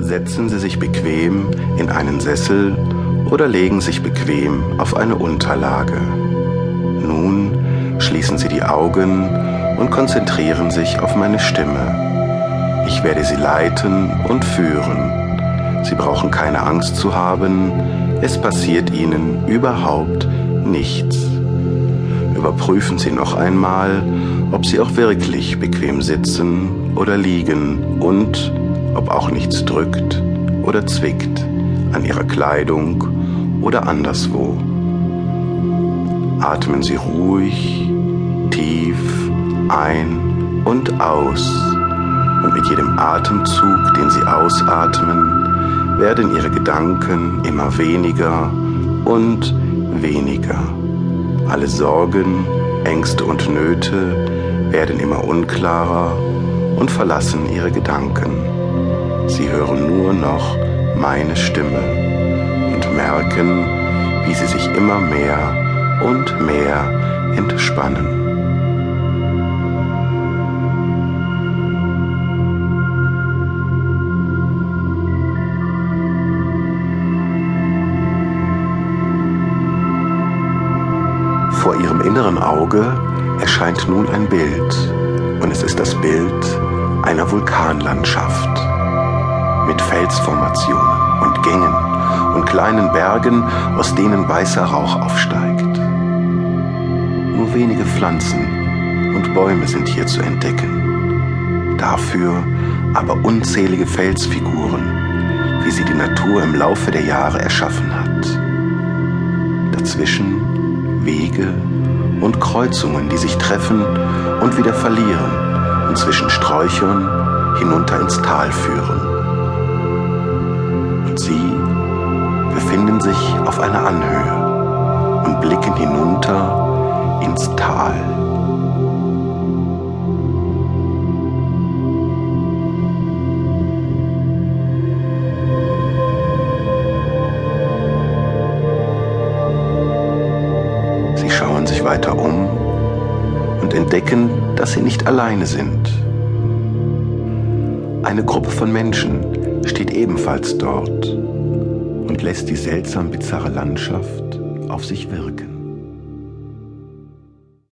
Setzen Sie sich bequem in einen Sessel oder legen sich bequem auf eine Unterlage. Nun schließen Sie die Augen und konzentrieren sich auf meine Stimme. Ich werde Sie leiten und führen. Sie brauchen keine Angst zu haben, es passiert Ihnen überhaupt nichts. Überprüfen Sie noch einmal, ob Sie auch wirklich bequem sitzen oder liegen und ob auch nichts drückt oder zwickt an Ihrer Kleidung oder anderswo. Atmen Sie ruhig, tief ein und aus. Und mit jedem Atemzug, den Sie ausatmen, werden Ihre Gedanken immer weniger und weniger. Alle Sorgen, Ängste und Nöte werden immer unklarer und verlassen Ihre Gedanken. Sie hören nur noch meine Stimme und merken, wie Sie sich immer mehr und mehr entspannen. Vor Ihrem inneren Auge erscheint nun ein Bild und es ist das Bild einer Vulkanlandschaft mit Felsformationen und Gängen und kleinen Bergen, aus denen weißer Rauch aufsteigt. Nur wenige Pflanzen und Bäume sind hier zu entdecken. Dafür aber unzählige Felsfiguren, wie sie die Natur im Laufe der Jahre erschaffen hat. Dazwischen Wege und Kreuzungen, die sich treffen und wieder verlieren und zwischen Sträuchern hinunter ins Tal führen. Und sie befinden sich auf einer Anhöhe und blicken hinunter ins Tal. Sie schauen sich weiter um und entdecken, dass sie nicht alleine sind. Eine Gruppe von Menschen steht ebenfalls dort und lässt die seltsam bizarre Landschaft auf sich wirken.